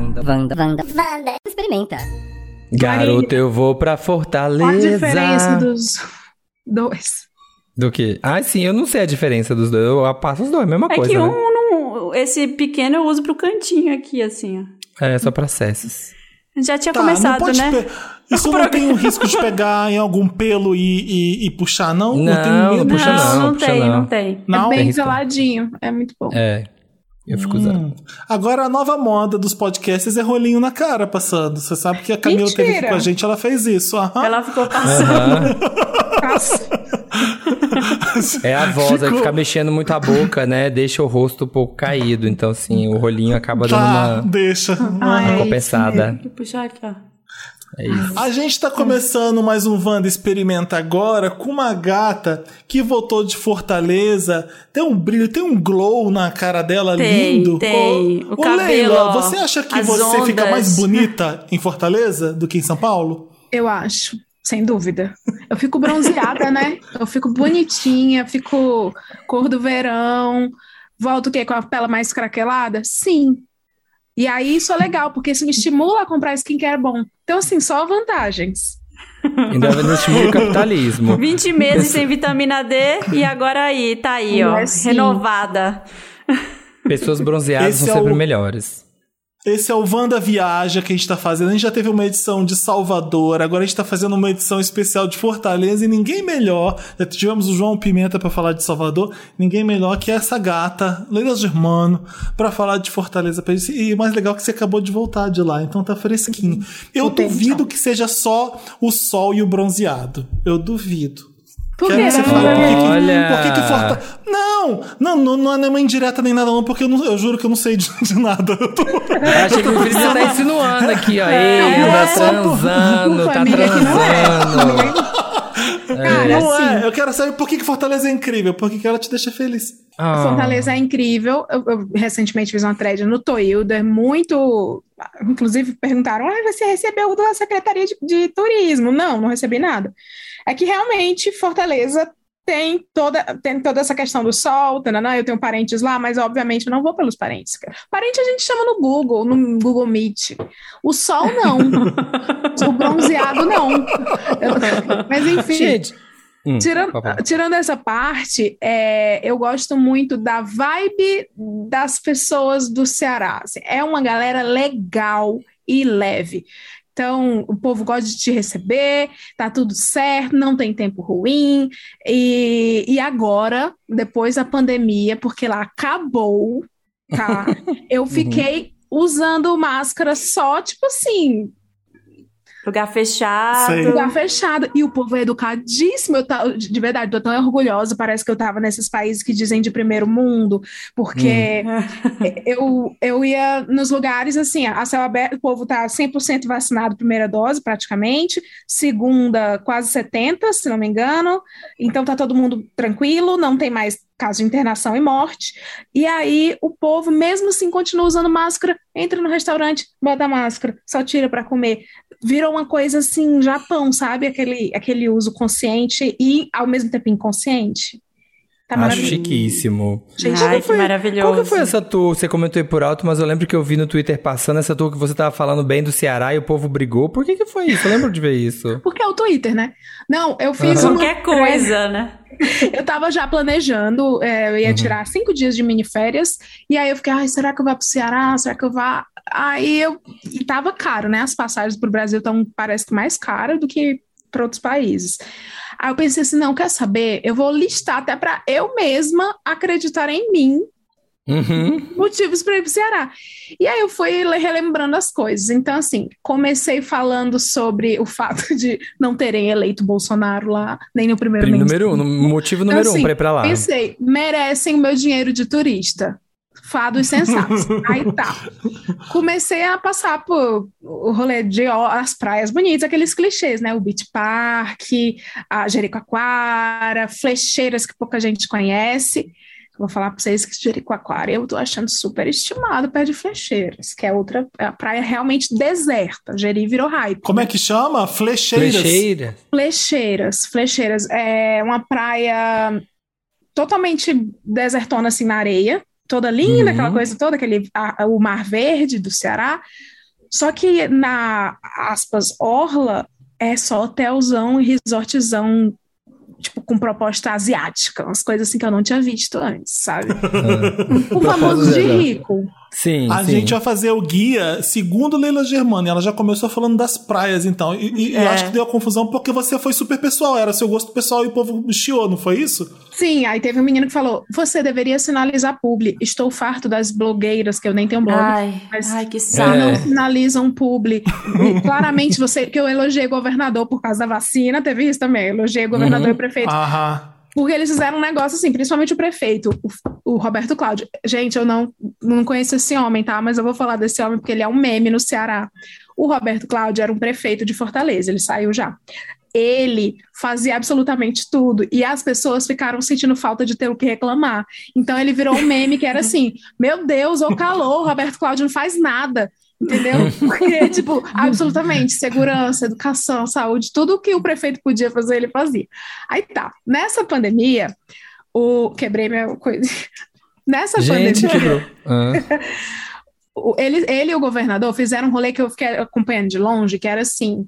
Wanda, Wanda, Wanda, Wanda. Experimenta. Garoto, eu vou pra Fortaleza. Qual a diferença dos dois? Do que? Ah, sim, eu não sei a diferença dos dois. Eu passo os dois, a mesma É coisa. que né? um, não- esse pequeno eu uso pro cantinho aqui, assim, ó. É, só pra acessos. Já tinha Tá, começado, né? pe- Isso não tem um risco de pegar em algum pelo e, e, e puxar, não? Não, não medo. puxa não, não, não puxa tem, não. não tem. Não? é bem risco. geladinho. É muito bom. É, eu fico usando. Hum. Agora a nova moda dos podcasts é rolinho na cara passando. Você sabe que a Camila Mentira. teve aqui com a gente, ela fez isso. Aham. Ela ficou passando. Nossa. É a voz, Ficou- ficar mexendo muito a boca, né? Deixa o rosto um pouco caído. Então, assim, o rolinho acaba dando Tá, uma, deixa. Uma é compensada. Vou puxar aqui, ó. É isso. A gente tá começando mais um Wanda Experimenta agora com uma gata que voltou de Fortaleza. Tem um brilho, tem um glow na cara dela Tem, lindo. tem. Ô, O ô, cabelo, Leila, você acha que você fica ondas. mais bonita em Fortaleza do que em São Paulo? Eu acho, sem dúvida. Eu fico bronzeada, né? Eu fico bonitinha, fico cor do verão. Volto o quê? Com a pele mais craquelada? Sim. E aí isso é legal, porque isso me estimula a comprar skincare bom. Então, assim, só vantagens. Ainda não estimula o capitalismo. 20 meses sem vitamina D e agora aí, tá aí, ó. É, sim. Renovada. Pessoas bronzeadas Esse são é sempre o- melhores. Esse é o Wanda Viaja que a gente tá fazendo. A gente já teve uma edição de Salvador, agora a gente tá fazendo uma edição especial de Fortaleza e ninguém melhor. Já tivemos o João Pimenta pra falar de Salvador, ninguém melhor que essa gata, Leila Germano, pra falar de Fortaleza. pra gente. E o mais legal é que você acabou de voltar de lá, então tá fresquinho. Eu duvido que seja só o sol e o bronzeado. Eu duvido. Por quê? que você fale por que, que, Olha! por que, que Forta... Não, não, não, não é nenhuma indireta nem nada não, porque eu, não- eu juro que eu não sei de, de nada. Eu tô- Eu achei que o Felipe já tá insinuando aqui, ó. É, Ei, é tá só por- transando, tá que é. transando. Cara, Não assim, é, eu quero saber por que, que Fortaleza é incrível, por que, que ela te deixa feliz. Ah. Fortaleza é incrível. Eu, eu recentemente fiz uma thread no Toilder, muito. Inclusive perguntaram: ah, você recebeu da Secretaria de, de Turismo? Não, não recebi nada. É que realmente Fortaleza tem toda, tem toda essa questão do sol, tananã, eu tenho parentes lá, mas obviamente eu não vou pelos parentes. Parente a gente chama no Google, no Google Meet. O sol não. o bronzeado não. Mas enfim. Gente. Hum, Tirando, tirando essa parte, é, eu gosto muito da vibe das pessoas do Ceará. assim, é uma galera legal e leve. Então, o povo gosta de te receber, tá tudo certo, não tem tempo ruim. E, e agora, depois da pandemia, porque lá acabou, tá? Eu fiquei usando máscara só, tipo assim, Lugar fechado. Sei. lugar fechado. E o povo é educadíssimo. Eu ta- de verdade, tô tão orgulhosa. Parece que eu tava nesses países que dizem de primeiro mundo, porque eu, eu ia nos lugares assim, a céu aberto, o povo tá 100% vacinado, primeira dose, praticamente. Segunda, quase 70%, se não me engano. Então tá todo mundo tranquilo, não tem mais caso de internação e morte. E aí o povo, mesmo assim, continua usando máscara, entra no restaurante, bota máscara, só tira para comer. Virou uma coisa assim, Japão, sabe? Aquele, aquele uso consciente e ao mesmo tempo inconsciente. Tá Acho chiquíssimo. Gente, Ai, Qual que foi- maravilhoso. Qual que foi essa tour? Você comentou aí por alto, mas eu lembro que eu vi no Twitter passando essa tour que você tava falando bem do Ceará e o povo brigou. Por que que foi isso? Eu lembro de ver isso. Porque é o Twitter, né? Não, eu fiz Aham. uma. Qualquer coisa, né? Eu tava já planejando, é, eu ia Uhum. tirar cinco dias de mini férias, e aí eu fiquei, ai, será que eu vou pro Ceará? Será que eu vou? Aí eu. E tava caro, né? As passagens pro Brasil estão, parece que mais caras do que para outros países. Aí eu pensei assim, não, quer saber? Eu vou listar até para eu mesma acreditar em mim Uhum. motivos para ir para o Ceará. E aí eu fui le- relembrando as coisas. Então, assim, comecei falando sobre o fato de não terem eleito Bolsonaro lá, nem no primeiro Número um, motivo número Então, um assim, pra ir pra lá. Pensei, merecem o meu dinheiro de turista. Fados sensatos. Aí tá. Comecei a passar por o rolê de ó, as praias bonitas, aqueles clichês, né? O Beach Park, a Jericoacoara, flecheiras que pouca gente conhece. Vou falar para vocês que Jericoacoara eu tô achando super estimado perto de Flecheiras, que é outra é a praia realmente deserta. Jeri virou hype. Como é que chama? Flecheiras. Flecheira. Flecheiras, Flecheiras é uma praia totalmente desertona assim na areia, toda linda, Uhum. aquela coisa toda, aquele, a- o Mar Verde do Ceará. Só que na, aspas, orla, é só hotelzão e resortzão, tipo, com proposta asiática. Umas coisas assim que eu não tinha visto antes, sabe? o famoso de rico. Sim, A sim. gente vai fazer o guia segundo Leila Germano. e Ela já começou falando das praias, então. E, e- É. acho que deu a confusão porque você foi super pessoal. Era seu gosto pessoal e o povo chiou, não foi isso? Sim, aí teve um menino que falou: você deveria sinalizar publi. Estou farto das blogueiras, que eu nem tenho blog. Ai, Mas- ai, que saco. não sinalizam publi. E claramente você que eu elogiei governador por causa da vacina, teve isso também. Eu elogiei governador Uhum. e prefeito. Aham. Porque eles fizeram um negócio assim, principalmente o prefeito, o, o Roberto Cláudio. Gente, eu não, não conheço esse homem, tá? Mas eu vou falar desse homem porque ele é um meme no Ceará. O Roberto Cláudio era um prefeito de Fortaleza, ele saiu já. Ele fazia absolutamente tudo e as pessoas ficaram sentindo falta de ter o que reclamar. Então ele virou um meme que era assim: Meu Deus, o calor, o Roberto Cláudio não faz nada. Entendeu? Porque, tipo, absolutamente, segurança, educação, saúde, tudo o que o prefeito podia fazer, ele fazia. Aí tá, nessa pandemia, o. Quebrei minha coisa. Nessa Gente, pandemia, ele, ele e o governador fizeram um rolê que eu fiquei acompanhando de longe, que era assim: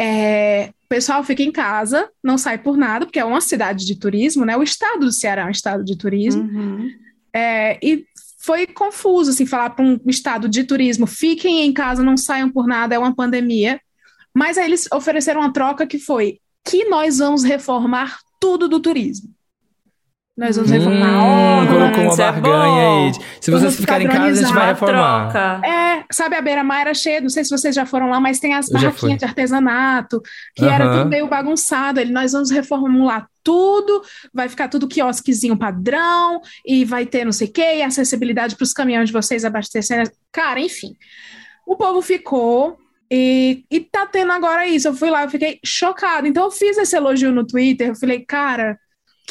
é, o pessoal fica em casa, não sai por nada, porque é uma cidade de turismo, né? O estado do Ceará é um estado de turismo. Uhum. É, e foi confuso, assim, falar para um estado de turismo, fiquem em casa, não saiam por nada, é uma pandemia. Mas aí eles ofereceram uma troca que foi que nós vamos reformar tudo do turismo. Nós vamos reformar a Hum, colocou uma é barganha aí. Se vocês ficarem em casa, a gente vai reformar. Troca. É, sabe, a beira-mar era cheia, não sei se vocês já foram lá, mas tem as barraquinhas de artesanato, que era Aham. tudo meio bagunçado. Ele, nós vamos reformular tudo, vai ficar tudo quiosquezinho padrão, e vai ter não sei o quê, e acessibilidade para os caminhões de vocês abastecerem. Cara, enfim. O povo ficou. E, e tá tendo agora isso. Eu fui lá, eu fiquei chocada. Então eu fiz esse elogio no Twitter. Eu falei, cara,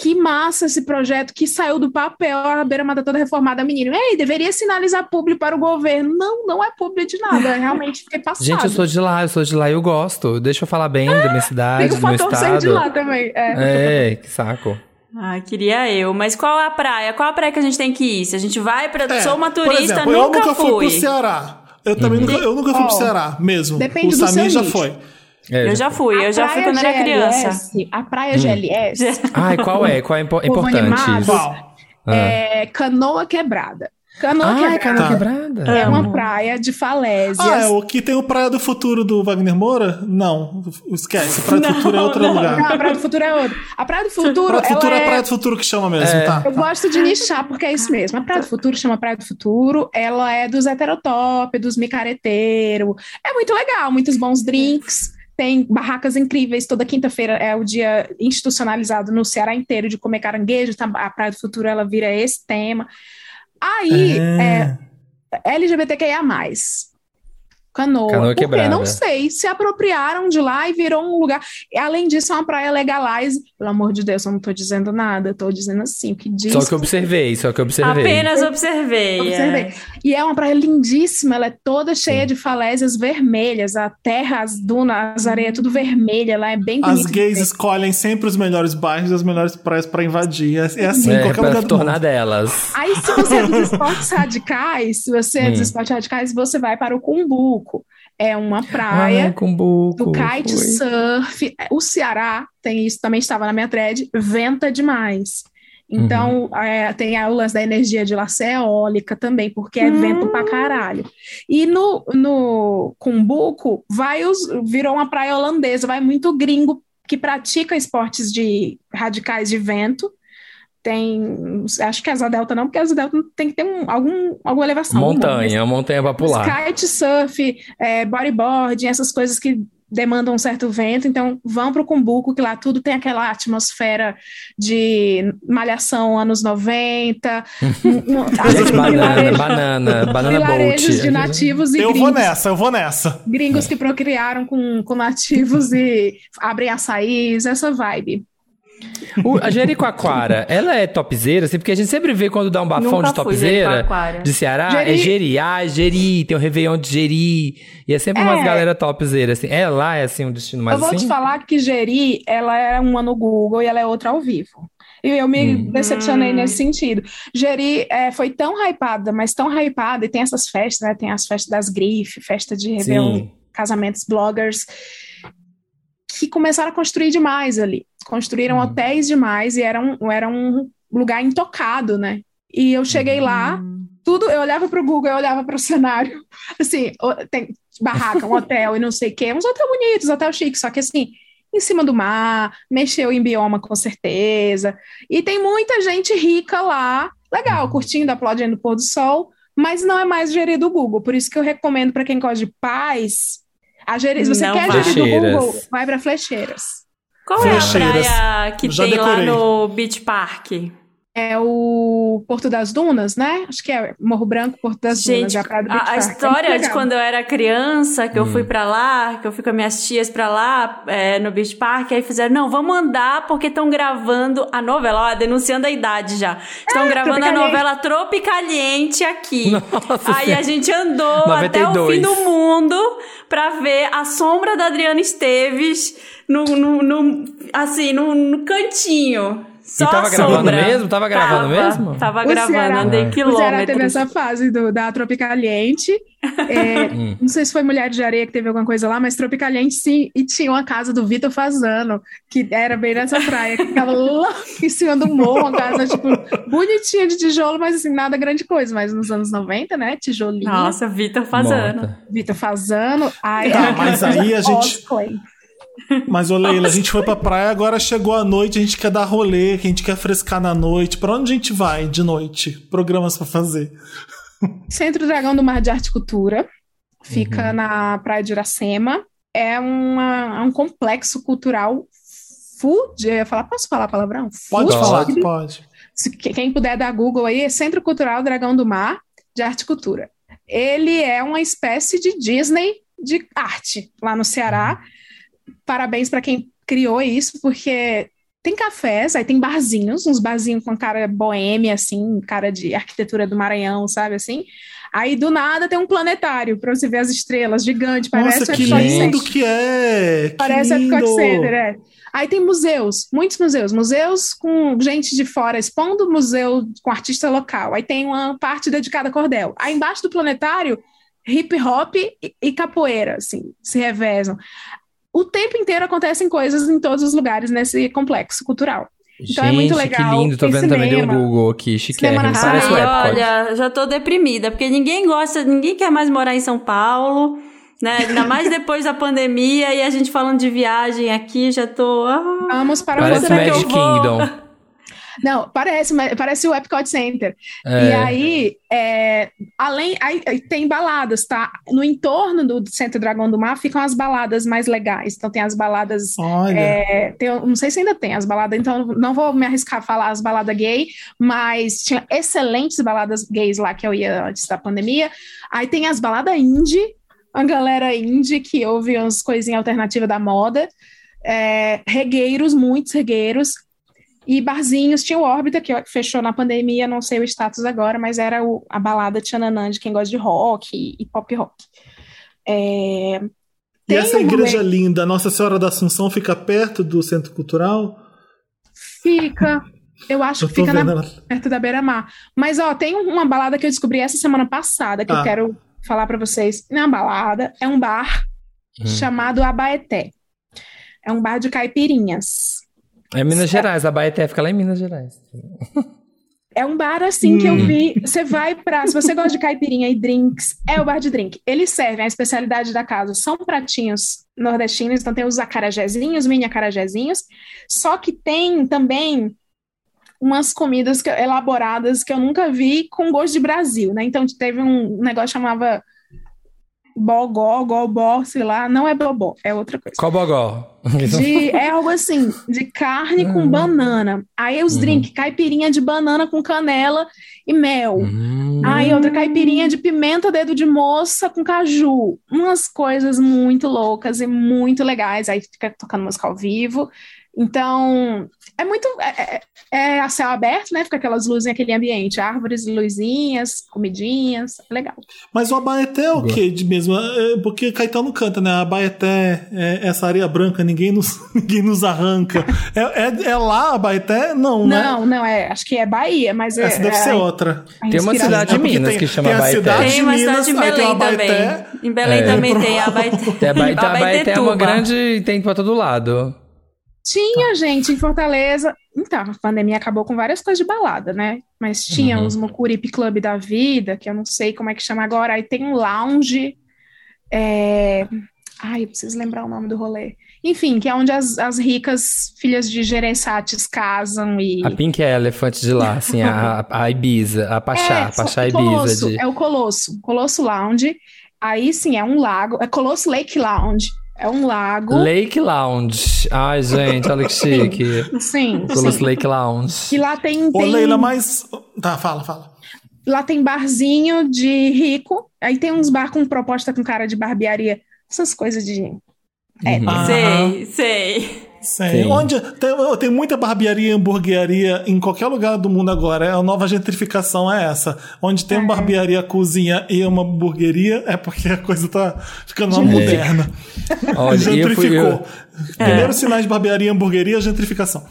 que massa esse projeto que saiu do papel, a beira-mar tá toda reformada, menino. Ei, deveria sinalizar público para o governo. Não, não é público de nada. Eu realmente fiquei passada. Gente, eu sou de lá, eu sou de lá e eu gosto. Deixa eu falar bem da minha cidade, Tem o do meu fator ser estado. de lá também. É. É, que saco. Ah, queria eu. Mas qual é a praia? Qual a praia que a gente tem que ir? Se a gente vai pra. É, Sou uma por turista, exemplo, nunca, eu nunca fui fui. pro Ceará. Eu também nunca, eu nunca fui pro Ó, Ceará mesmo. depende o do Samir seu já nicho. foi. É, Eu já fui, A eu já fui quando era criança. A Hum. praia GLS Ai, qual é? Qual é impo- importante animado. Ah. é Canoa Quebrada. Canoa Ai, Quebrada canoa Tá. quebrada. é Amo. uma praia de falésias. Ah, é o que tem o Praia do Futuro do Wagner Moura? Não, esquece. Praia do Futuro é outro não. lugar. Não, a Praia do Futuro é outra. A Praia do Futuro, Praia do Futuro é é... Praia do Futuro que chama mesmo, É. tá? Eu gosto de nichar, porque é isso mesmo. A Praia do Futuro chama Praia do Futuro, ela é dos heterotop, dos micareteiros. É muito legal, muitos bons drinks. Tem barracas incríveis. Toda quinta-feira é o dia institucionalizado no Ceará inteiro de comer caranguejo. tá? A Praia do Futuro ela vira esse tema. Aí, é, LGBTQIA+. Canoa. Canoa Porque quebrada. não sei, se apropriaram de lá e virou um lugar. E, além disso, é uma praia legalize. Pelo amor de Deus, eu não tô dizendo nada, eu tô dizendo assim, o que diz. Só que eu observei, só que observei. Apenas observei. Observei. é. E é uma praia lindíssima, ela é toda cheia de falésias vermelhas, a terra, as dunas, as areias, tudo vermelha, lá é bem As bonito. de gays ver. escolhem sempre os melhores bairros e as melhores praias pra invadir. É, é assim É, qualquer lugar do tornar mundo. delas. Aí, se você é dos esportes radicais, se você é dos Hum. esportes radicais, você vai para o Cumbuco. É uma Ai, praia Cumbuco. do kitesurf. O Ceará tem isso, também estava na minha thread, venta demais. Então, é, tem a- o lance da energia de lá ser eólica também, porque é vento pra caralho. E no, no Cumbuco, vai os, virou uma praia holandesa, vai muito gringo que pratica esportes de radicais de vento. Tem, acho que asa delta não, porque asa delta tem que ter um, algum, alguma elevação. Montanha, montanha pra pular. Kitesurf, é, bodyboard, essas coisas que demandam um certo vento, então vão para o Cumbuco, que lá tudo tem aquela atmosfera de malhação anos 90, um- um- Gente, banana, banana, banana vilarejos boat. de nativos e Eu vou gringos, nessa, eu vou nessa. gringos que procriaram com, com nativos e abrem açaís, essa vibe. O- a Jericoacoara, ela é topzeira, assim, porque a gente sempre vê quando dá um bafão Nunca de topzeira de Ceará, Jeri. é Jeri, ah, Jeri, tem o Réveillon de Jeri, e é sempre umas É. galera topzeira, assim. É lá, é assim, um destino mais Eu vou assim? te falar que Jeri, ela é uma no Google e ela é outra ao vivo. E eu me Hum. decepcionei Hum. nesse sentido. Jeri é, foi tão hypada, mas tão hypada, e tem essas festas, né? Tem as festas das grifes, festa de Réveillon, Sim. casamentos bloggers, que começaram a construir demais ali. Construíram Uhum. hotéis demais e era um, era um lugar intocado, né? E eu cheguei lá, tudo, eu olhava para o Google, eu olhava para o cenário, assim, tem barraca, um hotel e não sei o quê, uns hotéis bonitos, hotel chique, só que assim, em cima do mar, mexeu em bioma com certeza, e tem muita gente rica lá, legal, curtindo, aplaudindo o pôr do sol, mas não é mais gerir do Google, por isso que eu recomendo para quem gosta de paz, a gerir, se você Não quer gerir do. Google, vai para Flecheiras. Qual é a Flecheiras. praia que Já tem lá decorei. no Beach Park? É o Porto das Dunas, né? Acho que é Morro Branco, Porto das Dunas, Gente, é a a. É história de legal. quando eu era criança, que eu Hum. fui pra lá, que eu fui com as minhas tias pra lá, é, no Beach Park, aí fizeram, não, vamos andar porque estão gravando a novela, ó, denunciando a idade já. Estão gravando a novela Tropicaliente aqui. Nossa aí a gente andou até o 92. fim do mundo pra ver a sombra da Adriana Esteves no, no, no- assim, no, no cantinho. Só E tava a gravando sombra. mesmo? Tava gravando Tava, mesmo? Tava O gravando, Ceará- andei o O Ceará teve quilômetros. essa fase do, da Tropicaliente. É, Hum. não sei se foi Mulher de Areia que teve alguma coisa lá, mas Tropicaliente sim. E tinha uma casa do Vitor Fazano, que era bem nessa praia, que ficava lá em cima do morro, uma casa, tipo, bonitinha de tijolo, mas assim, nada grande coisa. Mas nos anos 90, né? Tijolinho. Nossa, Vitor Fazano. Morta. Vitor Fazano. Ai, Tá, mas aí a gente- cosplay. Mas, ô Leila, a gente foi pra praia, agora chegou a noite, a gente quer dar rolê, a gente quer frescar na noite. Pra onde a gente vai de noite? Programas pra fazer. Centro Dragão do Mar de Arte e Cultura. Fica Uhum. na Praia de Iracema. É, uma, é um complexo cultural food. Eu ia falar, posso falar palavrão? Pode falar, Pode. pode. Se- quem puder dar Google aí, é Centro Cultural Dragão do Mar de Arte e Cultura. Ele é uma espécie de Disney de arte lá no Ceará. Parabéns para quem criou isso, porque tem cafés, aí tem barzinhos, uns barzinhos com cara boêmia, assim, cara de arquitetura do Maranhão, sabe assim? Aí do nada tem um planetário para você ver as estrelas, gigante, parece Nossa, o que lindo Center. que é! Que Parece lindo. Epcot Center, é. Aí tem museus, muitos museus, museus com gente de fora expondo, museu com artista local. Aí tem uma parte dedicada a cordel. Aí embaixo do planetário, hip hop e capoeira, assim, se revezam. O tempo inteiro acontecem coisas em todos os lugares nesse complexo cultural. Então é muito Gente, legal, que lindo. Tô vendo também do cinema. Google aqui, chiquérrimo. Cinema na Parece o Epcot. olha, já tô deprimida, porque ninguém gosta, ninguém quer mais morar em São Paulo, né? Ainda mais depois da pandemia e a gente falando de viagem aqui, já tô. ah, Vamos para Parece o Magic? Kingdom. Não, parece, parece o Epcot Center. E É. aí, é, além, aí tem baladas, tá? No entorno do Centro Dragão do Mar ficam as baladas mais legais. Então tem as baladas, Olha, é, tem- não sei se ainda tem as baladas, então não vou me arriscar a falar as baladas gay, mas tinha excelentes baladas gays lá que eu ia antes da pandemia. Aí tem as baladas indie, a galera indie que ouve umas coisinhas alternativas da moda. É, regueiros, muitos regueiros. E barzinhos, tinha o Órbita, que fechou na pandemia, não sei o status agora, mas era o- a balada Tchananã de quem gosta de rock e, e pop rock. É, e essa um igreja rolê- linda, Nossa Senhora da Assunção, fica perto do Centro Cultural? Fica, eu acho Eu que fica na- perto da Beira-Mar. Mas, ó, tem um- uma balada que eu descobri essa semana passada, que Ah. eu quero falar pra vocês. Não é uma balada, é um bar Hum. chamado Abaeté. É um bar de caipirinhas. É Minas Gerais, a Baeté fica lá em Minas Gerais. É um bar assim que eu Hum. vi. Você vai pra. Se você gosta de caipirinha e drinks, é o bar de drink. Eles servem a especialidade da casa. São pratinhos nordestinos, então tem os acarajézinhos, mini acarajézinhos. Só que tem também umas comidas que- elaboradas que eu nunca vi com gosto de Brasil, né? Então teve um negócio que chamava bogó, gobó, sei lá. Não é bobó, é outra coisa. Cobogó. De, é algo assim, de carne com Uhum. banana. Aí os Uhum. drinks, caipirinha de banana com canela e mel. Hum. Aí outra caipirinha de pimenta, dedo de moça com caju. Umas coisas muito loucas e muito legais. Aí fica tocando música ao vivo. Então, é muito. É, é, é a céu aberto, né? Fica aquelas luzes aquele ambiente, árvores, luzinhas, comidinhas, é legal. Mas o Abaeté é o quê de mesmo? É, porque Caetano canta, né? Abaeté é essa areia branca, ninguém nos, ninguém nos arranca. É, é, é lá Abaeté? Não, né? Não, não, é. Acho que é Bahia, mas é. Essa deve ser outra. Tem uma cidade de É Minas tem- que chama tem Abaeté. cidade- Tem uma de cidade em Minas, aí tem Belém Abaeté. também. Em Belém É. também tem a Abaeté. Tem a Baeté, a Baeté é uma grande. Tem pra todo lado. Tinha gente em Fortaleza. Então, a pandemia acabou com várias coisas de balada, né? Mas tinha Uhum. os Mucuripe Club da vida, que eu não sei como é que chama agora. Aí tem um lounge. é, Ai, eu preciso lembrar o nome do rolê. Enfim, que é onde as, as ricas filhas de Gerensates casam e. A Pink é a elefante de lá, assim, a, a Ibiza, a Pachá, a só- Pachá Ibiza Colosso, de. É o Colosso. Colosso Lounge. Aí sim, é um lago. É Colosso Lake Lounge. É um lago. Lake Lounge. Ai, gente, olha que chique. Sim, sim. Lake Lounge. E lá tem, Ô, tem Leila, mas. Tá, fala, fala. lá tem barzinho de rico. Aí tem uns bar com proposta com cara de barbearia. Essas coisas de. É, Uhum. Ah. Sei, sei. Sei. Sim. Onde tem, tem muita barbearia e hamburgueria em qualquer lugar do mundo agora. A nova gentrificação é essa. Onde tem uma barbearia, cozinha e uma hamburgueria, é porque a coisa tá ficando mais moderna. Olha, e eu fui, Gentrificou. eu, Primeiros sinais de barbearia e hamburgueria, gentrificação.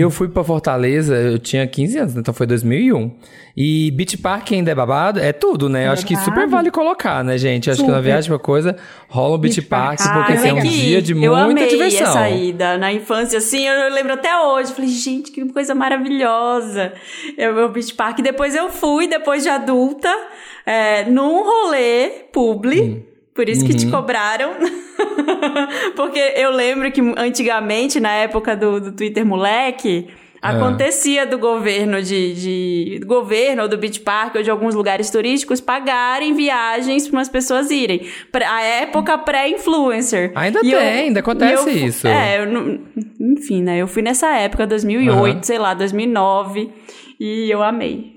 Eu fui pra Fortaleza, eu tinha 15 anos, então foi 2001. E Beach Park ainda é babado? É tudo, né? Eu acho que super vale colocar, né, gente? Eu acho que na Super. viagem pra coisa, rola o Beach, Beach Park, Park. porque assim, é um dia de eu muita amei diversão. essa ida na infância, assim, eu lembro até hoje. Falei, gente, que coisa maravilhosa. Eu, meu beach park. Depois eu fui, depois de adulta, é, num rolê publi. Hum. Por isso que te Uhum. cobraram. Porque eu lembro que antigamente, na época do, do Twitter moleque, Ah. acontecia do governo de, de- do governo ou do Beach Park ou de alguns lugares turísticos pagarem viagens para umas pessoas irem. Pra- A época pré-influencer. Ainda E tem, ainda acontece eu- isso. É, eu não- enfim, né? Eu fui nessa época, 2008, Aham. sei lá, 2009, e eu amei.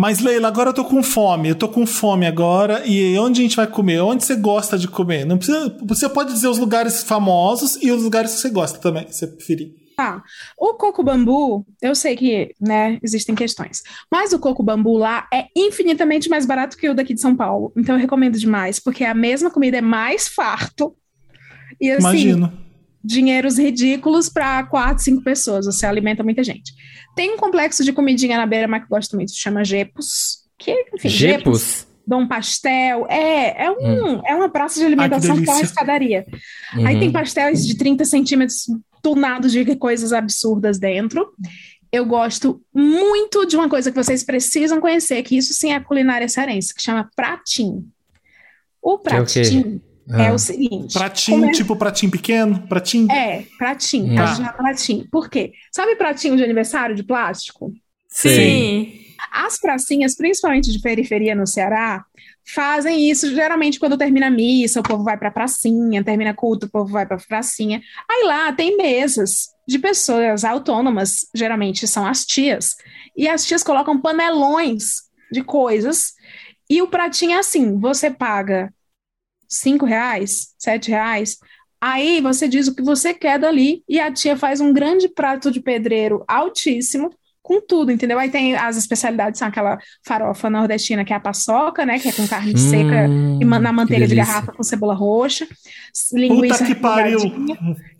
Mas, Leila, agora eu tô com fome. Eu tô com fome agora. E onde a gente vai comer? Onde você gosta de comer? Não precisa, você pode dizer os lugares famosos e os lugares que você gosta também, se você preferir. Tá. O coco bambu, eu sei que, né, existem questões, mas o coco bambu lá é infinitamente mais barato que o daqui de São Paulo. Então eu recomendo demais, porque a mesma comida é mais farto. E assim, Imagino. Dinheiros ridículos para quatro, cinco pessoas. Você alimenta muita gente. Tem um complexo de comidinha na beira, mas que eu gosto muito, chama Jepos. Que, enfim, Jepos? Dom Pastel. É, é, um, é uma praça de alimentação com uma delícia. escadaria. Aí Uhum. tem pastéis de 30 centímetros tunados de coisas absurdas dentro. Eu gosto muito de uma coisa que vocês precisam conhecer, que isso sim é a culinária cearense, que chama pratim. O é pratim é, Ah. o seguinte. Pratinho, é- tipo pratinho pequeno? Pratinho? É, pratim. Tá. A gente chama pratim. Por quê? Sabe pratinho de aniversário de plástico? Sei. As pracinhas, principalmente de periferia no Ceará, fazem isso geralmente quando termina a missa, o povo vai para pracinha, termina culto, o povo vai para pracinha. Aí lá tem mesas de pessoas autônomas, geralmente são as tias, e as tias colocam panelões de coisas, e o pratinho é assim: você paga cinco reais, sete reais. Aí você diz o que você quer dali e a tia faz um grande prato de pedreiro altíssimo com tudo, entendeu? Aí tem as especialidades, são aquela farofa nordestina que é a paçoca, né? Que é com carne seca Hum, e ma- na manteiga de garrafa com cebola roxa, linguiça Puta que pariu.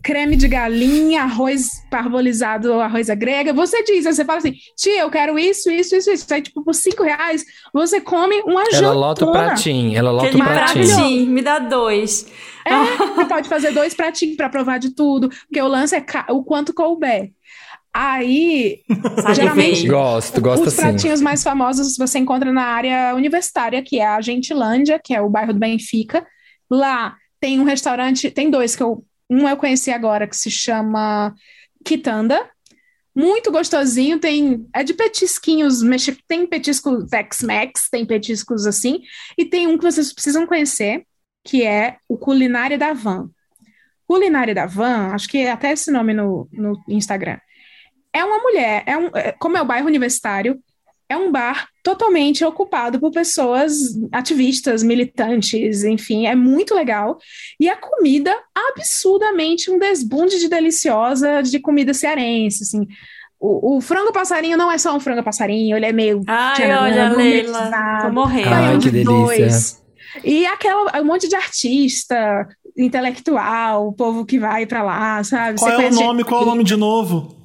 creme de galinha, arroz parbolizado, arroz à grega. Você diz, aí você fala assim, tia, eu quero isso, isso, isso, isso. Aí, tipo, por cinco reais, você come uma Ela jantona. lota o pratinho, ela lota o pratinho. pratinho, me dá dois. É, você pode fazer dois pratinhos para provar de tudo, porque o lance é o quanto couber. Aí, geralmente. Gosto, gosto os assim. pratinhos mais famosos você encontra na área universitária, que é a Gentilândia, que é o bairro do Benfica. Lá tem um restaurante, tem dois que eu. Um eu conheci agora, que se chama Quitanda. Muito gostosinho, tem. É de petisquinhos, tem petisco Tex-Mex, tem petiscos assim, e tem um que vocês precisam conhecer, que é o Culinária da Van. Culinária da Van, acho que é até esse nome no, no Instagram. É uma mulher, é um, é- como é o bairro universitário, é um bar totalmente ocupado por pessoas ativistas, militantes, enfim, é muito legal. E a comida, absurdamente um desbunde de deliciosa de comida cearense, assim. O, o, frango passarinho não é só um frango passarinho, ele é meio. Ai, olha, Leila, tô morrendo. Ai, que delícia. Dois. E aquela, um monte de artista, intelectual, o povo que vai para lá, sabe? Qual Você é o nome? Qual é o nome de novo?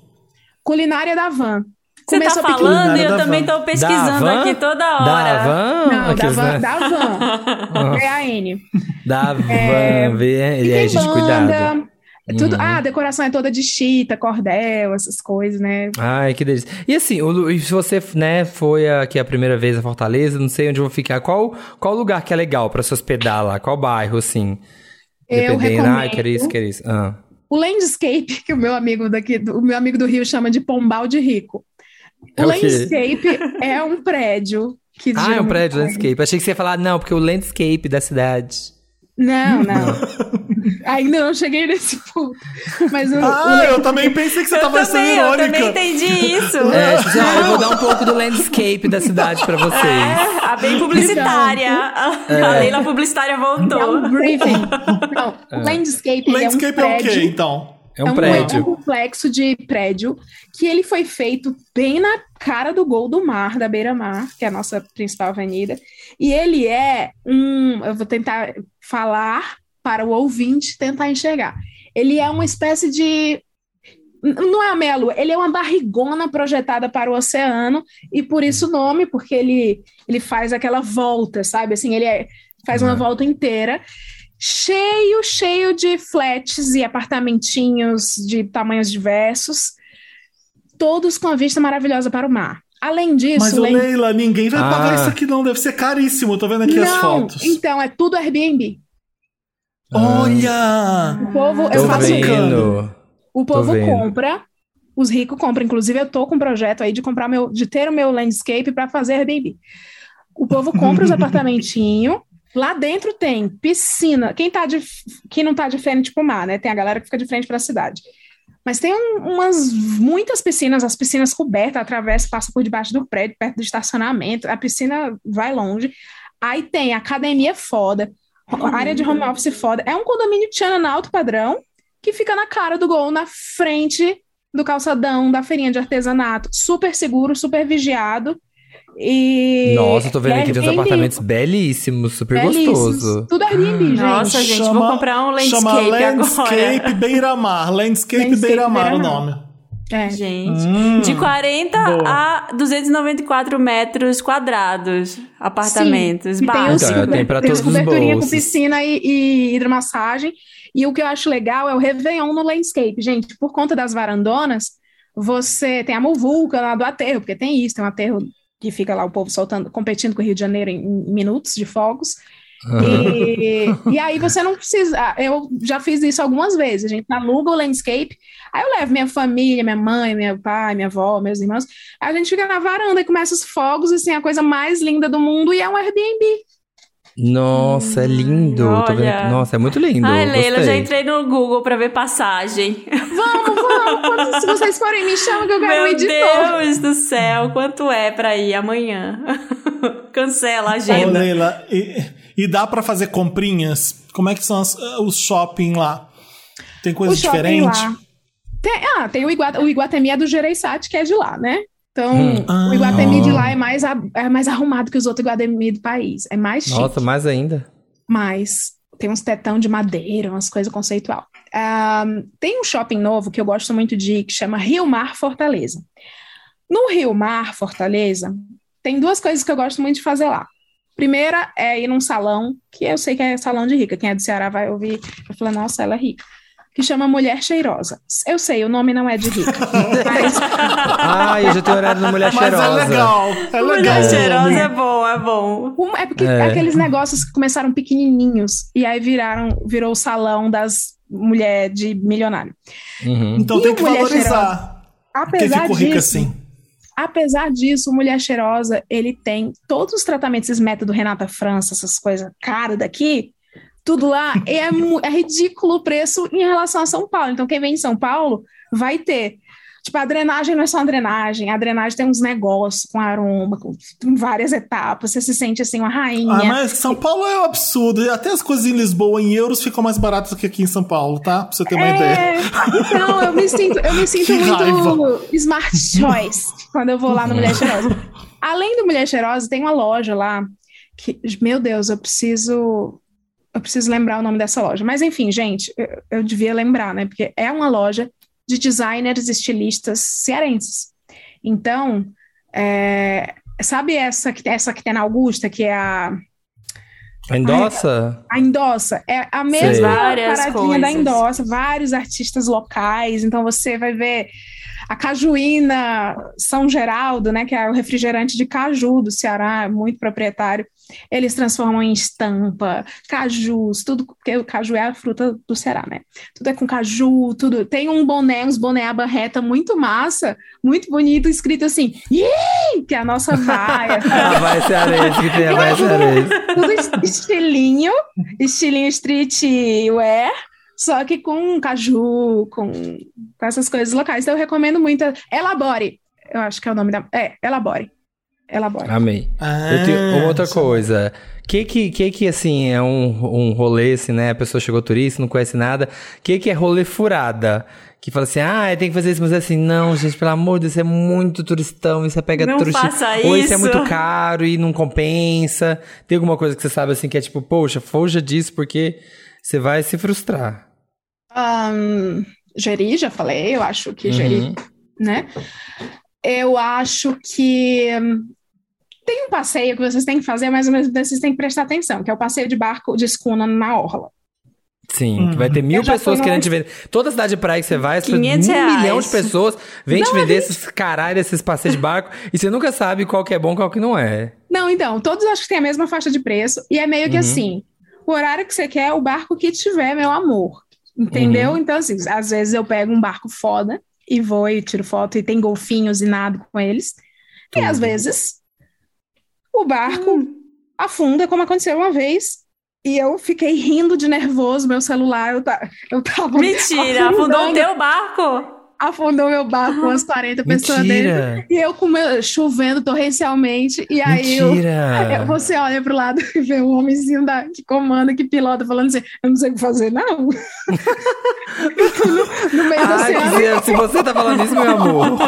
Culinária da Van. Você tá falando e eu também tô pesquisando aqui toda hora. Da Van? Não, da Van, da Van. V-A-N. Da Van, é, V, é, gente, cuidado. Tudo, uhum. Ah, a decoração é toda de chita, cordel, essas coisas, né? Ai, que delícia. E assim, o, se você, né, foi aqui a primeira vez a Fortaleza, não sei onde eu vou ficar, qual, qual lugar que é legal para se hospedar lá? Qual bairro, assim? Eu recomendo. Ah, que isso, que isso. Ah. O landscape, que o meu amigo daqui, o meu amigo do Rio chama de Pombal de Rico. O, é landscape é um prédio que Ah, é um prédio, landscape. Achei que você ia falar, não, porque o landscape da cidade. Não, não. Ainda não cheguei nesse ponto. Mas o, ah, o... eu também pensei que você estava sendo irônica. Eu também entendi isso. É, tipo, eu vou dar um pouco do landscape da cidade para vocês. É, a bem publicitária. Então, a Leila publicitária voltou. É um briefing. Não, o landscape, landscape é um prédio. é o quê, então? É um, é um prédio. É um complexo de prédio que ele foi feito bem na cara do Gol do Mar, da Beira Mar, que é a nossa principal avenida. E ele é um. Eu vou tentar falar para o ouvinte tentar enxergar. Ele é uma espécie de. Não é a meia lua, ele é uma barrigona projetada para o oceano, e por isso o nome, porque ele, ele faz aquela volta, sabe? Assim, ele é, faz uma uhum. volta inteira cheio, cheio de flats e apartamentinhos de tamanhos diversos, todos com a vista maravilhosa para o mar. Além disso. Mas, le... Leila, ninguém vai ah. pagar isso aqui, não. Deve ser caríssimo. Tô vendo aqui não, as fotos. Então, é tudo Airbnb. Olha! O povo, tô eu faço vendo. O povo compra, os ricos compram. Inclusive, eu tô com um projeto aí de comprar meu, de ter o meu landscape para fazer Airbnb. O povo compra os apartamentinhos Lá dentro tem piscina. Quem, tá de, quem não está de frente para o mar, né? Tem a galera que fica de frente para a cidade. Mas tem um, umas muitas piscinas, as piscinas cobertas, atravessa, passa por debaixo do prédio, perto do estacionamento, a piscina vai longe. Aí tem academia foda, área de home office foda. É um condomínio Tiana alto padrão, que fica na cara do gol, na frente do calçadão, da feirinha de artesanato. Super seguro, super vigiado. E Nossa, tô vendo aqui tem uns apartamentos belíssimos, super belíssimos. gostoso. Tudo Airbnb, gente. Nossa, gente, chama, vou comprar um landscape chama Landscape agora. Beira-Mar. Landscape, landscape Beira-Mar o nome. É. Gente, hum, de 40 boa. a 294 metros quadrados, apartamentos. Sim, tem, então, tem pra todos os bolsos. com piscina e, e hidromassagem. E o que eu acho legal é o Réveillon no landscape. Gente, por conta das varandonas, você tem a muvuca lá do aterro, porque tem isso, tem um aterro que fica lá o povo soltando, competindo com o Rio de Janeiro em, em minutos de fogos. E, e, aí você não precisa. Ah, eu já fiz isso algumas vezes. A gente aluga o landscape, aí eu levo minha família, minha mãe, meu pai, minha avó, meus irmãos. Aí a gente fica na varanda e começa os fogos, assim, a coisa mais linda do mundo, e é um Airbnb. Nossa, é lindo. Vendo... Nossa, é muito lindo. Ai, Leila, já entrei no Google pra ver passagem. Vamos, vamos. se vocês forem, me chamam que eu quero Meu ir de Meu Deus do céu, quanto é pra ir amanhã? Cancela a agenda. Ô, Leila, e, e dá pra fazer comprinhas? Como é que são as, os shopping lá? Tem coisa diferente? Tem, ah, tem o, Iguat, o Iguatemi é do Gereissati, que é de lá, né? Então, hum. o Iguatemi de lá é mais, é mais arrumado que os outros Iguatemi do país. É mais chique. Nossa, mais ainda? Mais. Tem uns tetão de madeira, umas coisas conceitual. Um, tem um shopping novo que eu gosto muito de que chama Rio Mar Fortaleza. No Rio Mar Fortaleza, tem duas coisas que eu gosto muito de fazer lá. Primeira é ir num salão, que eu sei que é salão de rica. Quem é do Ceará vai ouvir e falar, nossa, ela é rica que chama Mulher Cheirosa. Eu sei, o nome não é de rica. mas... ah, eu já tenho horário no Mulher Cheirosa. Mas é legal, é legal. Mulher Cheirosa é bom, é bom. É porque é. aqueles negócios que começaram pequenininhos e aí viraram, virou o salão das mulheres de milionário. Uhum. Então e tem que valorizar. Cheirosa, apesar ficou disso, rica assim. Apesar disso, o Mulher Cheirosa, ele tem todos os tratamentos, esses métodos Renata França, essas coisas caras daqui, tudo lá é, é ridículo o preço em relação a São Paulo. Então, quem vem em São Paulo vai ter Tipo, a drenagem não é só a drenagem, a drenagem tem uns negócios com aroma, com, com várias etapas, você se sente assim, uma rainha. Ah, mas São Paulo é um absurdo. Até as coisas em Lisboa, em euros, ficam mais baratas do que aqui em São Paulo, tá? Pra você ter uma É, ideia. Então, eu me sinto, eu me sinto muito raiva. smart choice quando eu vou lá no Mulher Cheirosa. Além do Mulher Cheirosa, tem uma loja lá que, meu Deus, eu preciso. Eu preciso lembrar o nome dessa loja. Mas enfim, gente, eu, eu devia lembrar, né? Porque é uma loja de designers estilistas cearenses. Então, é, sabe essa que, essa que tem na Augusta, que é a, Endossa? a Endossa? É a mesma Várias paradinha da. Endossa, vários artistas locais. Então você vai ver a Cajuína São Geraldo, né, que é o refrigerante de caju do Ceará, muito proprietário. Eles transformam em estampa, cajus, tudo, porque o caju é a fruta do Ceará, né? Tudo é com caju, tudo. Tem um boné, uns boné aba reta muito massa, muito bonito, escrito assim, que é a nossa vaia. Ah, vai cearense, que tem a vai cearense. tudo es- estilinho, estilinho streetwear, só que com caju, com, com essas coisas locais. Então eu recomendo muito. a- Elabore, eu acho que é o nome da. É, Elabore. Elabore. Amei. Ah, Eu tenho uma outra coisa. Que que, que que, assim, é um, um rolê, assim, né? A pessoa chegou turista, não conhece nada. Que que é rolê furada? Que fala assim, ah, tem que fazer isso, mas é assim, não, gente, pelo amor de Deus, isso é muito turistão, isso é pega Não turista. faça Ou isso é muito caro e não compensa. Tem alguma coisa que você sabe, assim, que é tipo, poxa, fuja disso porque você vai se frustrar. Ahn, Jeri, já falei, eu acho que Jeri, Uhum. né? Eu acho que tem um passeio que vocês têm que fazer, mas ao mesmo tempo vocês têm que prestar atenção, que é o passeio de barco de escuna na orla. Sim, que vai ter mil pessoas querendo te vender. Toda cidade de praia que você vai, você tem um 500 reais. milhão de pessoas vêm te vender esses caralho, esses passeios de barco, e você nunca sabe qual que é bom e qual que não é. Não, então, todos acho que têm a mesma faixa de preço, e é meio que Uhum. assim: o horário que você quer, o barco que tiver, meu amor. Entendeu? Uhum. Então, assim, às vezes eu pego um barco foda e vou e tiro foto e tem golfinhos e nado com eles. E às vezes o barco Hum. afunda, como aconteceu uma vez. E eu fiquei rindo de nervoso, meu celular, eu, ta- eu tava. Mentira, afundou o afundando. teu barco. Afundou meu barco com umas 40 pessoas dentro. Mentira! E eu com meu, chovendo torrencialmente. E aí eu, é, Você olha pro lado e vê um homenzinho da, que comanda, que pilota, falando assim: Eu não sei o que fazer, não. no, no meio do Ah, oceano. que se, você tá falando isso, meu amor.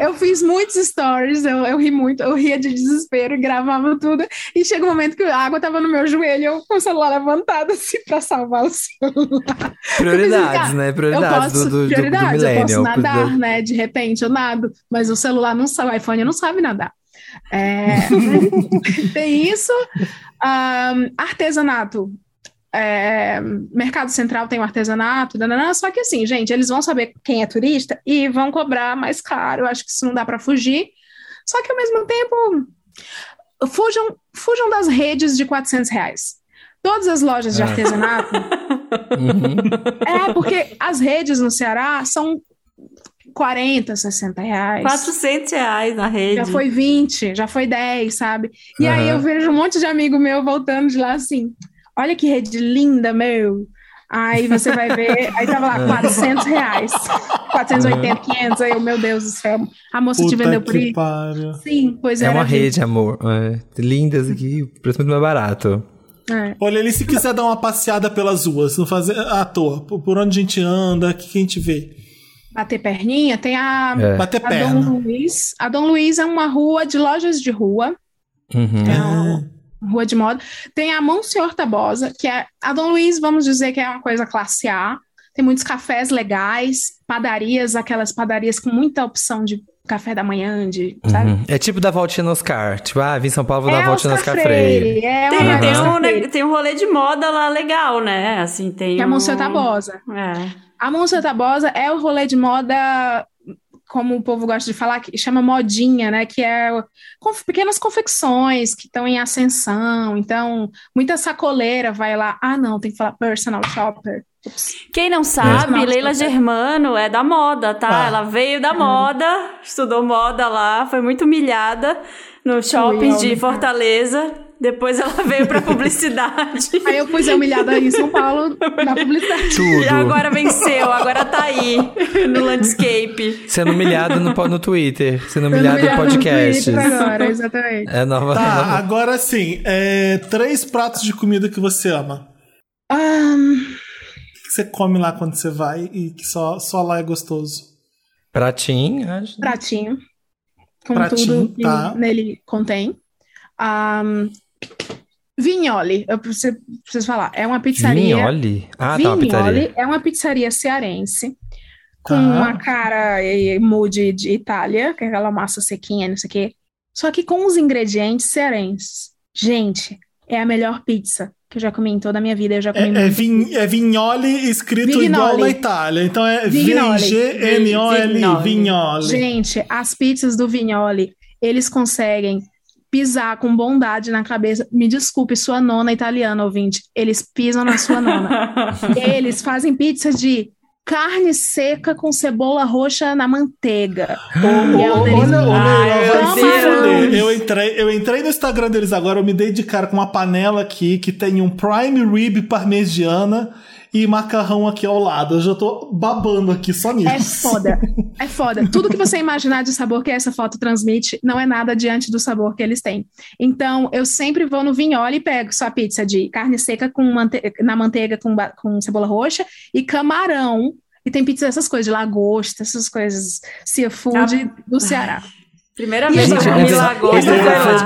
Eu, eu fiz muitos stories, eu, eu ri muito, eu ria de desespero gravava tudo. E chega um momento que a água tava no meu joelho, eu com o celular levantado assim pra salvar o celular. Prioridades, né? Eu Prioridades posso, do, do, do, do prioridades, eu millennial. Posso nadar, né? De repente eu nado, mas o celular não sabe, o iPhone não sabe nadar. É, tem isso. Ahn, artesanato. É, Mercado Central tem o artesanato, nananã, só que assim, gente, eles vão saber quem é turista e vão cobrar mais caro. Eu acho que isso não dá para fugir. Só que ao mesmo tempo, fujam, fujam das redes de 400 reais. Todas as lojas de Ah. artesanato Uhum. é, porque as redes no Ceará são 40, 60 reais. 400 reais na rede. Já foi 20, já foi 10, sabe? E aí Aham. eu vejo um monte de amigo meu voltando de lá assim: olha que rede linda, meu. Aí você vai ver, aí tava lá 400 reais, 480, 500. Aí eu, meu Deus do céu, a moça te Puta vendeu por isso? Sim, pois É era uma rede, amor. É, lindas aqui, preço muito mais barato. É. Olha, ali, se quiser dar uma passeada pelas ruas, não fazer à toa, por por onde a gente anda, o que, que a gente vê? Bater perninha, tem a, É. Bater a Dom perna. Luiz. A Dom Luiz é uma rua de lojas de rua. Uhum. É uma rua de moda. Tem a Monsenhor Tabosa, que é a Dom Luiz, vamos dizer que é uma coisa classe A. Tem muitos cafés legais, padarias, aquelas padarias com muita opção de café da manhã, de, sabe? Uhum. É tipo da voltinha no Oscar. Tipo, ah, vim em São Paulo, vou dar É a voltinha no Oscar Oscar Freire. É Tem, uma tem, um, né, Freire, tem um rolê de moda lá legal, né? Assim, tem que é a um... Monsenhor Tabosa. É. A Monsenhor Tabosa é o rolê de moda, como o povo gosta de falar, que chama modinha, né? Que é conf- pequenas confecções que estão em ascensão. Então, muita sacoleira vai lá. Ah, não, tem que falar personal shopper. Quem não sabe, É. Leila Germano é da moda, tá? Ah. Ela veio da moda, estudou moda lá, foi muito humilhada no shopping de Fortaleza. Depois ela veio pra publicidade. Aí eu fui ser humilhada em São Paulo na publicidade. Tudo. E agora venceu, agora tá aí no landscape. Sendo humilhado no, no Twitter, sendo Sendo humilhado em humilhada no podcasts. Twitter agora, exatamente. É nova. Tá, nova- agora sim. é, três pratos de comida que você ama. Ahn, Que você come lá quando você vai e que só, só lá é gostoso. Pratinho, acho. pratinho. Com Pratinho, tudo que tá. nele contém. Ahn, Vignoli, eu preciso, preciso falar. É uma pizzaria. Vignoli? Ah, tá, uma Vignoli pizzaria. é uma pizzaria cearense com Tá. uma cara e mood de Itália, que é aquela massa sequinha, não sei o quê. Só que com os ingredientes cearenses. Gente, é a melhor pizza que eu já comi em toda a minha vida. Eu já comi É, é, vin, é Vignoli escrito Vignoli. igual na Itália. Então é Vignoli. Vignoli. Gente, as pizzas do Vignoli, eles conseguem pisar com bondade na cabeça. Me desculpe, sua nona italiana, ouvinte. Eles pisam na sua nona. Eles fazem pizza de carne seca com cebola roxa na manteiga. Entrei, eu entrei no Instagram deles agora, eu me dei de cara com uma panela aqui que tem um prime rib parmegiana e macarrão aqui ao lado. Eu já tô babando aqui só nisso. É foda. É foda. Tudo que você imaginar de sabor que essa foto transmite não é nada diante do sabor que eles têm. Então, eu sempre vou no Vignoli e pego sua pizza de carne seca com mante na manteiga com, com cebola roxa e camarão. E tem pizza dessas coisas, de lagosta, essas coisas, seafood do Ceará. Primeira vez que eu gente, comi eu- lagosta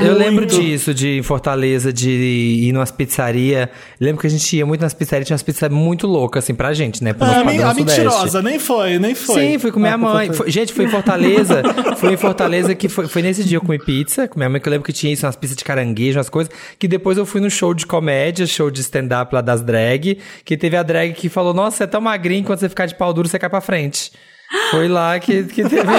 eu- lembro disso, de em Fortaleza, de ir numas pizzarias. Lembro que a gente ia muito nas pizzarias, tinha umas pizzas muito loucas, assim, pra gente, né? Pro Ah, a, a mentirosa, nem foi, nem foi. Sim, fui com minha Ah, mãe. foi- gente, foi em Fortaleza. foi em Fortaleza que foi, foi nesse dia eu comi pizza com minha mãe, que eu lembro que tinha isso, umas pizzas de caranguejo, umas coisas. Que depois eu fui no show de comédia, show de stand-up lá das drag. Que teve a drag que falou: Nossa, você é tão magrinho, quando você ficar de pau duro, você cai pra frente. Foi lá que, que teve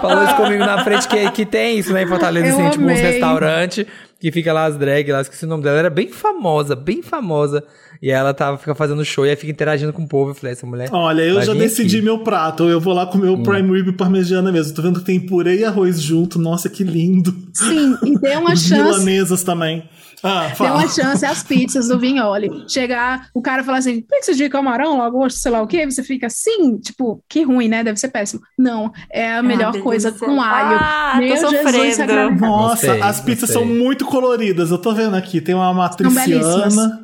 Falou isso comigo na frente, que, que tem isso, né? Em Fortaleza, Eu assim, tipo, uns amei. restaurantes que fica lá as drag, lá, esqueci o nome dela. Era bem famosa, bem famosa. E ela tava, fica fazendo show e aí fica interagindo com o povo. Eu falei, essa mulher. Olha, eu já decidi aqui. meu prato. Eu vou lá comer o prime rib parmegiana mesmo. Tô vendo que tem purê e arroz junto. Nossa, que lindo. Sim, e dê uma Os chance milanesas também. Ah, Dê uma chance às pizzas do Vignoli. Chegar, o cara falar assim, pizza de camarão, lagosta, sei lá o quê, você fica assim, tipo, que ruim, né? Deve ser péssimo. Não, é a melhor Deus coisa com alho. Ah, Meu tô Jesus sofrendo. sacramentado. Nossa, Gostei, as pizzas gostei. são muito coloridas. Eu tô vendo aqui. Tem uma matriciana.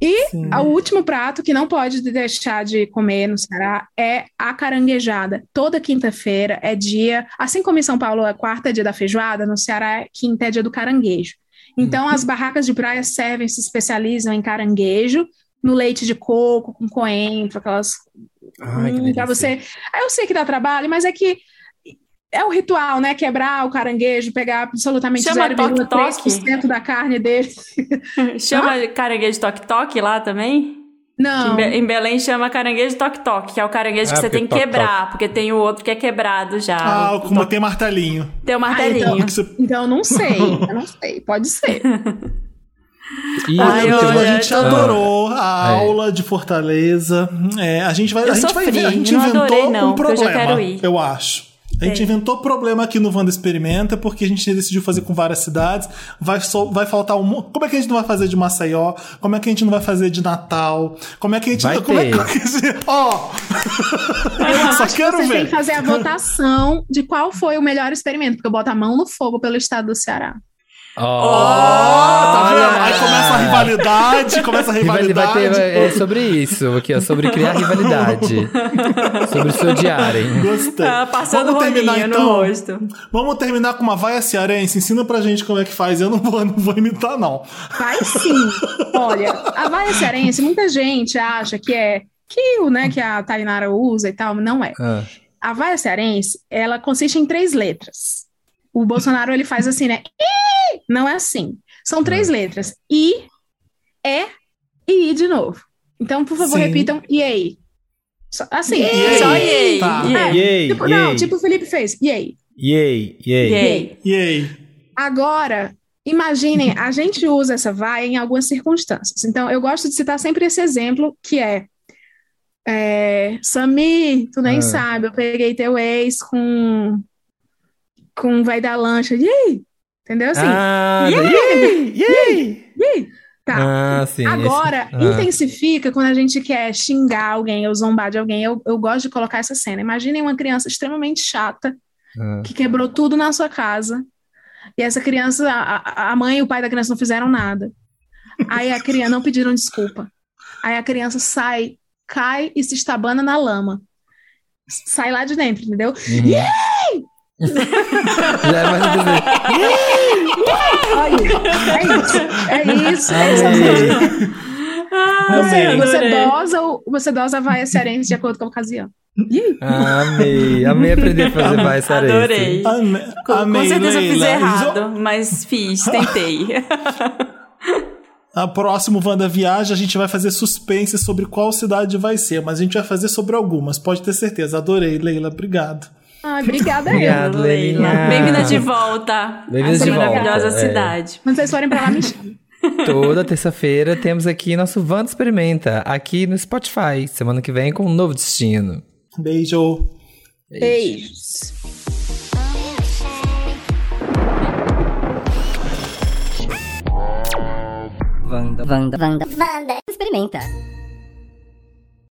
E o último prato que não pode deixar de comer no Ceará é a caranguejada. Toda quinta-feira é dia, assim como em São Paulo é quarta é dia da feijoada, no Ceará é quinta é dia do caranguejo. Então as barracas de praia servem, se especializam em caranguejo, no leite de coco, com coentro, aquelas Ai, hum, pra você. Aí eu sei que dá trabalho, mas é que é o ritual, né? Quebrar o caranguejo, pegar absolutamente Chama 0,3% da carne dele. Chama caranguejo toque-toque lá também? Não. Em, Be- em Belém chama caranguejo toque-toque, que é o caranguejo Ah, que você tem que toque-toque. quebrar, porque tem o outro que é quebrado já. Ah, O como toque- tem martelinho. Tem o martelinho. Você- Então, eu não sei, eu não sei, pode ser. E Ai, olha, a gente adorou a É. aula de Fortaleza. É, a gente vai, Eu a gente vai sofri, ver. A gente não inventou adorei, não, um eu problema, quero ir. eu acho. A gente É. inventou problema aqui no Wanda Experimenta porque a gente decidiu fazer com várias cidades. Vai, só, vai faltar um. mo- Como é que a gente não vai fazer de Maceió? Como é que a gente não vai fazer de Natal? Como é que a gente. Vai como é que. Ó! Eu Só acho que quero vocês têm ver. que fazer a votação de qual foi o melhor experimento, porque eu boto a mão no fogo pelo estado do Ceará. Ó, Tá vendo? Aí começa a rivalidade, começa a Rivali- rivalidade. vai ter, é sobre isso aqui, ó, sobre criar rivalidade. sobre se odiarem. Gostei. Ah, passando Vamos terminar então. no rosto. Vamos terminar com uma vaia cearense. Ensina pra gente como é que faz. Eu não vou, não vou imitar, não. Vai sim. Olha, a vaia cearense, muita gente acha que é que o, né, que a Tainara usa e tal, não é. Ah, A vaia cearense, ela consiste em três letras. O Bolsonaro, ele faz assim, né? I! Não é assim. São três letras. I, E e I de novo. Então, por favor, Sim. repitam e aí. Assim. Yay. Só yay. Tá. yay. Yay, Tipo, não, yay, tipo o Felipe fez. E yay, yay. Yay. E aí? Agora, Imaginem, a gente usa essa vai em algumas circunstâncias. Então, eu gosto de citar sempre esse exemplo, que é, é Sami, tu nem Ah. sabe, eu peguei teu ex com com vai da lancha. Aí? Entendeu? Assim, ah, yay! Yay! aí? Tá. Ah, sim. Agora, esse- ah. intensifica quando a gente quer xingar alguém ou zombar de alguém. Eu, eu gosto de colocar essa cena. Imaginem uma criança extremamente chata Ah. que quebrou tudo na sua casa. E essa criança, a, a- mãe e o pai da criança não fizeram nada. Aí a criança não pediram desculpa. Aí a criança sai, cai e se estabana na lama. Sai lá de dentro, entendeu? Uhum. Já é mais um É isso, é isso. É isso. Você, você dosa, o- você dosa vai cearense de acordo com a ocasião. Amei. Amei aprender a fazer mais cearense. Adorei. Ame- Com, com amei, certeza eu fiz Leila. errado, mas fiz, tentei. A próximo Wanda Viagem a gente vai fazer suspense sobre qual cidade vai ser, mas a gente vai fazer sobre algumas, pode ter certeza. Adorei, Leila, obrigado. Ai, obrigada. Obrigado, Leila. Bem-vinda de volta. Bem-vinda de volta, maravilhosa é. cidade. Quando vocês forem pra lá, me. Toda terça-feira temos aqui nosso Wanda Experimenta, aqui no Spotify. Semana que vem com um novo destino. Beijo. Beijos. Vanda, Vanda, Vanda, Vanda. Experimenta.